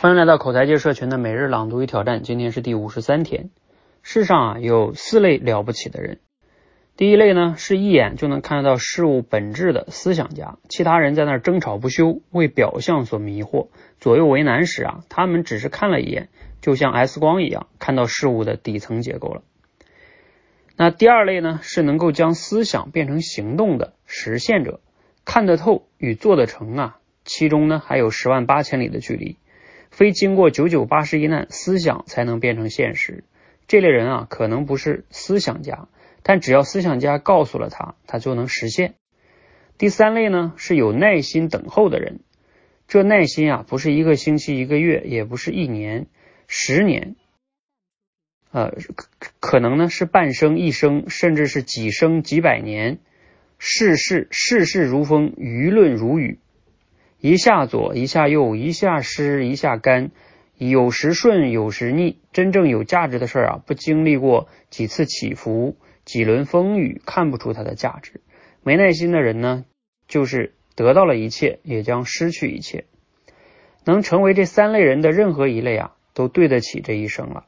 欢迎来到口才界社群的每日朗读与挑战，今天是第五十三天。世上啊有四类了不起的人，第一类呢是一眼就能看得到事物本质的思想家，其他人在那儿争吵不休，为表象所迷惑，左右为难时啊，他们只是看了一眼，就像 X 光一样看到事物的底层结构了。那第二类呢是能够将思想变成行动的实现者，看得透与做得成啊，其中呢还有十万八千里的距离。非经过九九八十一难，思想才能变成现实。这类人啊，可能不是思想家，但只要思想家告诉了他，他就能实现。第三类呢，是有耐心等候的人。这耐心啊，不是一个星期、一个月，也不是一年、十年，呃，可可能呢是半生、一生，甚至是几生、几百年。世事世事如风，舆论如雨。一下左，一下右，一下湿，一下干，有时顺，有时逆。真正有价值的事儿啊，不经历过几次起伏、几轮风雨，看不出它的价值。没耐心的人呢，就是得到了一切，也将失去一切。能成为这三类人的任何一类啊，都对得起这一生了。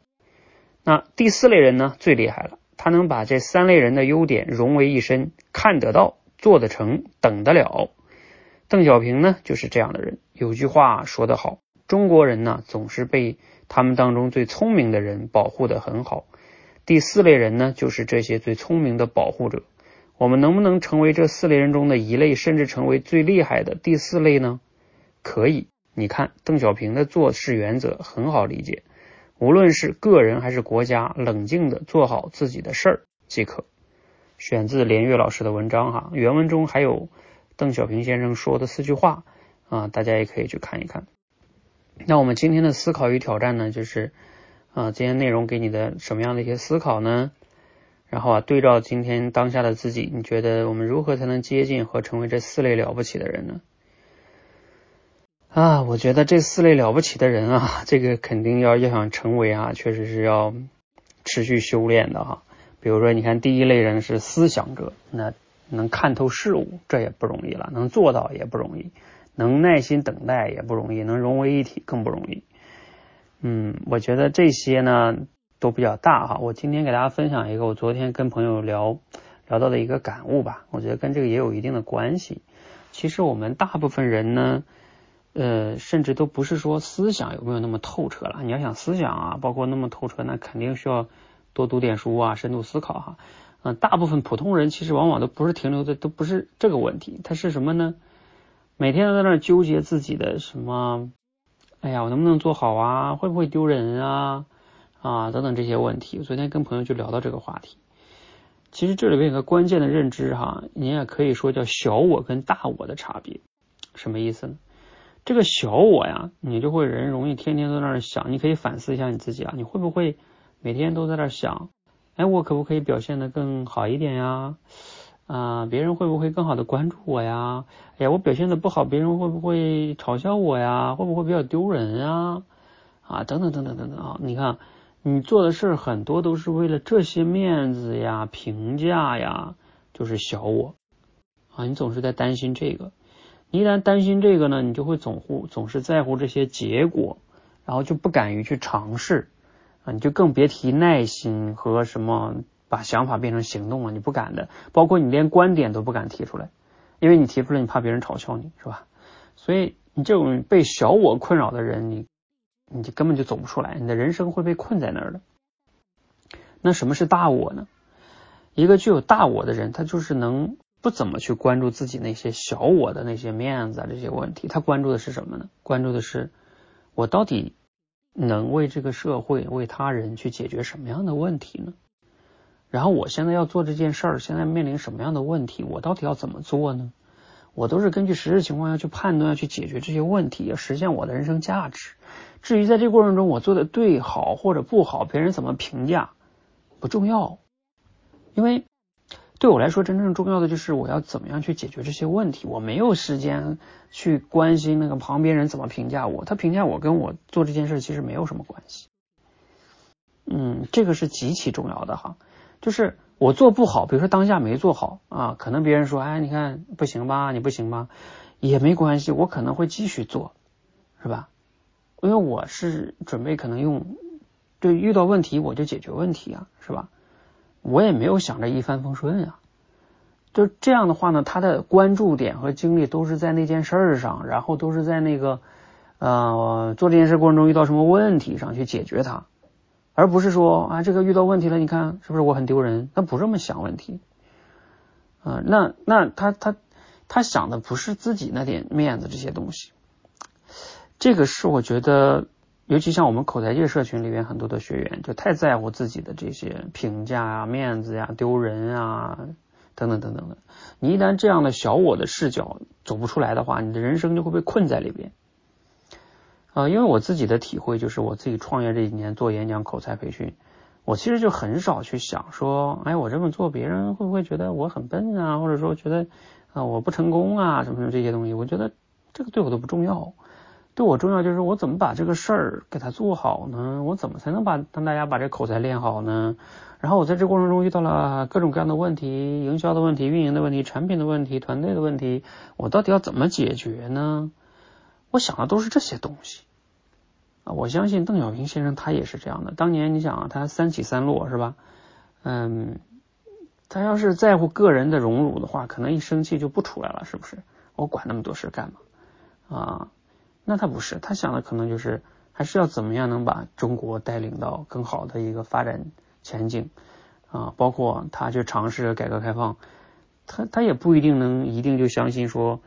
那第四类人呢，最厉害了，他能把这三类人的优点融为一身，看得到，做得成，等得了。邓小平呢，就是这样的人。有句话说得好，中国人呢总是被他们当中最聪明的人保护得很好。第四类人呢，就是这些最聪明的保护者。我们能不能成为这四类人中的一类，甚至成为最厉害的第四类呢？可以。你看邓小平的做事原则很好理解，无论是个人还是国家，冷静的做好自己的事儿即可。选自连岳老师的文章哈，原文中还有。邓小平先生说的四句话啊，大家也可以去看一看。那我们今天的思考与挑战呢，就是啊，今天内容给你的什么样的一些思考呢？然后啊，对照今天当下的自己，你觉得我们如何才能接近和成为这四类了不起的人呢？啊，我觉得这四类了不起的人啊，这个肯定要要想成为啊，确实是要持续修炼的哈。比如说，你看第一类人是思想者，那。能看透事物，这也不容易了；能做到也不容易；能耐心等待也不容易；能融为一体更不容易。嗯，我觉得这些呢都比较大哈。我今天给大家分享一个我昨天跟朋友聊聊到的一个感悟吧，我觉得跟这个也有一定的关系。其实我们大部分人呢，呃，甚至都不是说思想有没有那么透彻了。你要想思想啊，包括那么透彻，那肯定需要多读点书啊，深度思考哈。嗯，大部分普通人其实往往都不是停留在，都不是这个问题，他是什么呢？每天都在那纠结自己的什么？哎呀，我能不能做好啊？会不会丢人啊？啊，等等这些问题。昨天跟朋友就聊到这个话题。其实这里边有个关键的认知哈，你也可以说叫小我跟大我的差别。什么意思呢？这个小我呀，你就会人容易天天都在那儿想，你可以反思一下你自己啊，你会不会每天都在那儿想？哎，我可不可以表现的更好一点呀？啊，别人会不会更好的关注我呀？哎呀，我表现的不好，别人会不会嘲笑我呀？会不会比较丢人啊？啊，等等等等等等啊！你看，你做的事很多都是为了这些面子呀、评价呀，就是小我啊，你总是在担心这个。你一旦担心这个呢，你就会总乎总是在乎这些结果，然后就不敢于去尝试。啊，你就更别提耐心和什么把想法变成行动了，你不敢的，包括你连观点都不敢提出来，因为你提出来，你怕别人嘲笑你，是吧？所以你这种被小我困扰的人，你你就根本就走不出来，你的人生会被困在那儿的。那什么是大我呢？一个具有大我的人，他就是能不怎么去关注自己那些小我的那些面子啊这些问题，他关注的是什么呢？关注的是我到底。能为这个社会、为他人去解决什么样的问题呢？然后我现在要做这件事儿，现在面临什么样的问题？我到底要怎么做呢？我都是根据实际情况要去判断、要去解决这些问题，要实现我的人生价值。至于在这过程中我做的对好或者不好，别人怎么评价不重要，因为。对我来说，真正重要的就是我要怎么样去解决这些问题。我没有时间去关心那个旁边人怎么评价我，他评价我跟我做这件事其实没有什么关系。嗯，这个是极其重要的哈。就是我做不好，比如说当下没做好啊，可能别人说，哎，你看不行吧，你不行吧，也没关系，我可能会继续做，是吧？因为我是准备可能用，对遇到问题我就解决问题啊，是吧？我也没有想着一帆风顺啊。就这样的话呢，他的关注点和精力都是在那件事儿上，然后都是在那个呃做这件事过程中遇到什么问题上去解决它，而不是说啊这个遇到问题了，你看是不是我很丢人？他不这么想问题啊，那那他他他想的不是自己那点面子这些东西，这个是我觉得，尤其像我们口才界社群里边很多的学员，就太在乎自己的这些评价啊、面子呀、丢人啊。等等等等的，你一旦这样的小我的视角走不出来的话，你的人生就会被困在里边。啊，因为我自己的体会就是，我自己创业这几年做演讲口才培训，我其实就很少去想说，哎，我这么做别人会不会觉得我很笨啊，或者说觉得啊我不成功啊，什么什么这些东西，我觉得这个对我都不重要。对我重要就是我怎么把这个事儿给他做好呢？我怎么才能把让大家把这口才练好呢？然后我在这过程中遇到了各种各样的问题，营销的问题、运营的问题、产品的问题、团队的问题，我到底要怎么解决呢？我想的都是这些东西啊！我相信邓小平先生他也是这样的。当年你想啊，他三起三落是吧？嗯，他要是在乎个人的荣辱的话，可能一生气就不出来了，是不是？我管那么多事干嘛啊？那他不是，他想的可能就是还是要怎么样能把中国带领到更好的一个发展前景啊，包括他去尝试改革开放，他他也不一定能一定就相信说，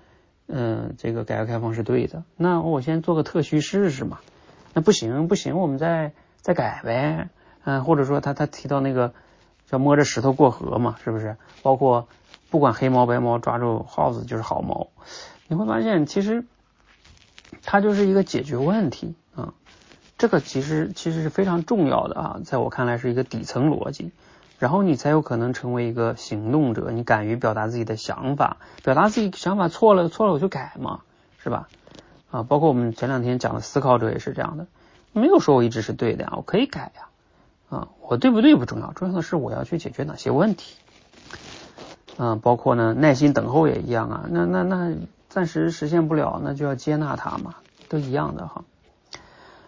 嗯，这个改革开放是对的。那我先做个特需试试嘛，那不行不行，我们再再改呗，嗯，或者说他他提到那个叫摸着石头过河嘛，是不是？包括不管黑猫白猫，抓住耗子就是好猫，你会发现其实。它就是一个解决问题啊，这个其实其实是非常重要的啊，在我看来是一个底层逻辑，然后你才有可能成为一个行动者，你敢于表达自己的想法，表达自己想法错了错了我就改嘛，是吧？啊，包括我们前两天讲的思考者也是这样的，没有说我一直是对的呀，我可以改呀，啊，我对不对不重要，重要的是我要去解决哪些问题，嗯，包括呢耐心等候也一样啊，那那那。暂时实现不了，那就要接纳它嘛，都一样的哈。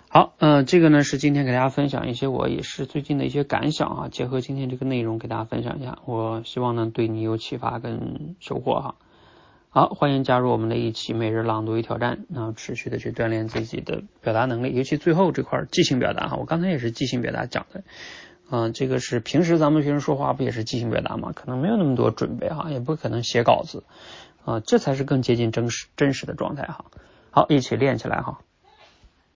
好，嗯，这个呢是今天给大家分享一些我也是最近的一些感想啊，结合今天这个内容给大家分享一下，我希望呢对你有启发跟收获哈。好，欢迎加入我们的一期每日朗读与挑战，然后持续的去锻炼自己的表达能力，尤其最后这块即兴表达哈，我刚才也是即兴表达讲的，嗯，这个是平时咱们学生说话不也是即兴表达嘛？可能没有那么多准备哈，也不可能写稿子。啊，这才是更接近真实真实的状态哈。好，一起练起来哈。